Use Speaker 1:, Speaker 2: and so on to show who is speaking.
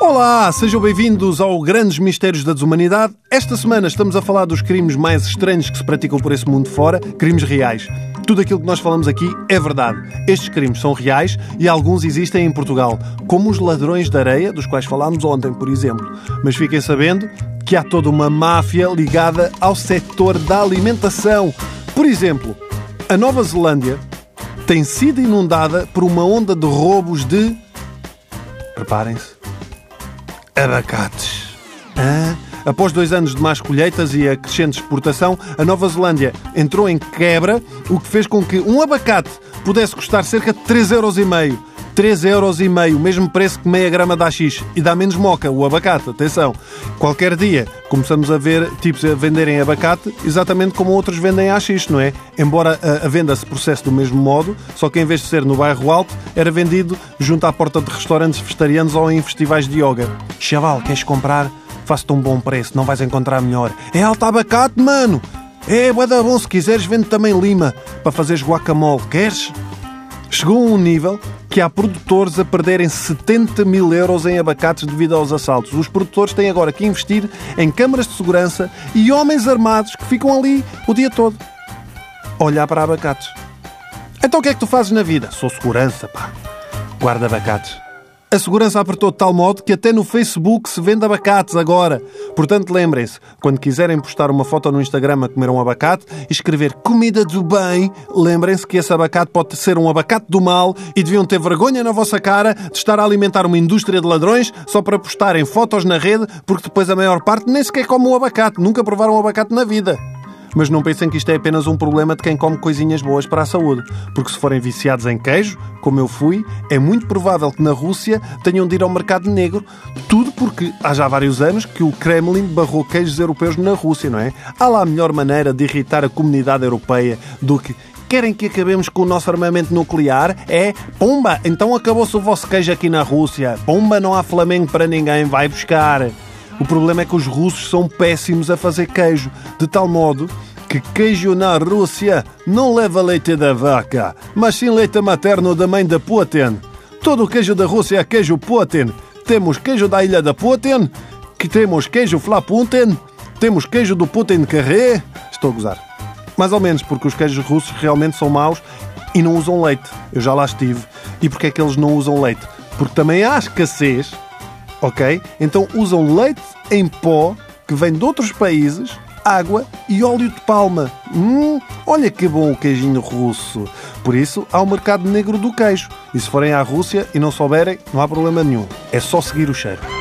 Speaker 1: Olá, sejam bem-vindos ao Grandes Mistérios da Desumanidade. Esta semana estamos a falar dos crimes mais estranhos que se praticam por esse mundo fora, crimes reais. Tudo aquilo que nós falamos aqui é verdade. Estes crimes são reais e alguns existem em Portugal, como os ladrões de areia, dos quais falámos ontem, por exemplo. Mas fiquem sabendo que há toda uma máfia ligada ao setor da alimentação. Por exemplo, a Nova Zelândia tem sido inundada por uma onda de roubos de. Preparem-se abacates. Após dois anos de más colheitas e a crescente exportação, a Nova Zelândia entrou em quebra, o que fez com que um abacate pudesse custar cerca de 3,5 euros. 3 euros e meio, mesmo preço que meia grama de AX. E dá menos moca o abacate, atenção. Qualquer dia começamos a ver tipos a venderem abacate exatamente como outros vendem AX, não é? Embora a, a venda se processe do mesmo modo, só que em vez de ser no bairro alto, era vendido junto à porta de restaurantes vegetarianos ou em festivais de yoga. Chaval, queres comprar? Faço-te um bom preço, não vais encontrar melhor. É alto abacate, mano! É, bué da bom, se quiseres vende também lima para fazeres guacamole. Queres? Chegou a um nível que há produtores a perderem 70 mil euros em abacates devido aos assaltos. Os produtores têm agora que investir em câmaras de segurança e homens armados que ficam ali o dia todo olhar para abacates. Então o que é que tu fazes na vida? Sou segurança, pá. Guarda abacates. A segurança apertou de tal modo que até no Facebook se vende abacates agora. Portanto, lembrem-se, quando quiserem postar uma foto no Instagram a comer um abacate e escrever comida do bem, lembrem-se que esse abacate pode ser um abacate do mal e deviam ter vergonha na vossa cara de estar a alimentar uma indústria de ladrões só para postarem fotos na rede, porque depois a maior parte nem sequer come um abacate, nunca provaram um abacate na vida. Mas não pensem que isto é apenas um problema de quem come coisinhas boas para a saúde. Porque se forem viciados em queijo, como eu fui, é muito provável que na Rússia tenham de ir ao mercado negro. Tudo porque há já vários anos que o Kremlin barrou queijos europeus na Rússia, não é? Há lá a melhor maneira de irritar a comunidade europeia do que Querem que acabemos com o nosso armamento nuclear? É? Pumba! Então acabou-se o vosso queijo aqui na Rússia. Pumba, não há Flamengo para ninguém, vai buscar. O problema é que os russos são péssimos a fazer queijo, de tal modo que queijo na Rússia não leva leite da vaca, mas sim leite materno da mãe da Putin. Todo o queijo da Rússia é queijo Putin. Temos queijo da ilha da Putin, que temos queijo Flaputin, temos queijo do Putin Carré. Estou a gozar. Mais ou menos, porque os queijos russos realmente são maus e não usam leite. Eu já lá estive. E porquê é que eles não usam leite? Porque também há escassez, ok? Então usam leite em pó que vem de outros países, água e óleo de palma. Hum, olha que bom o queijinho russo. Por isso, há o mercado negro do queijo. E se forem à Rússia e não souberem, não há problema nenhum. É só seguir o cheiro.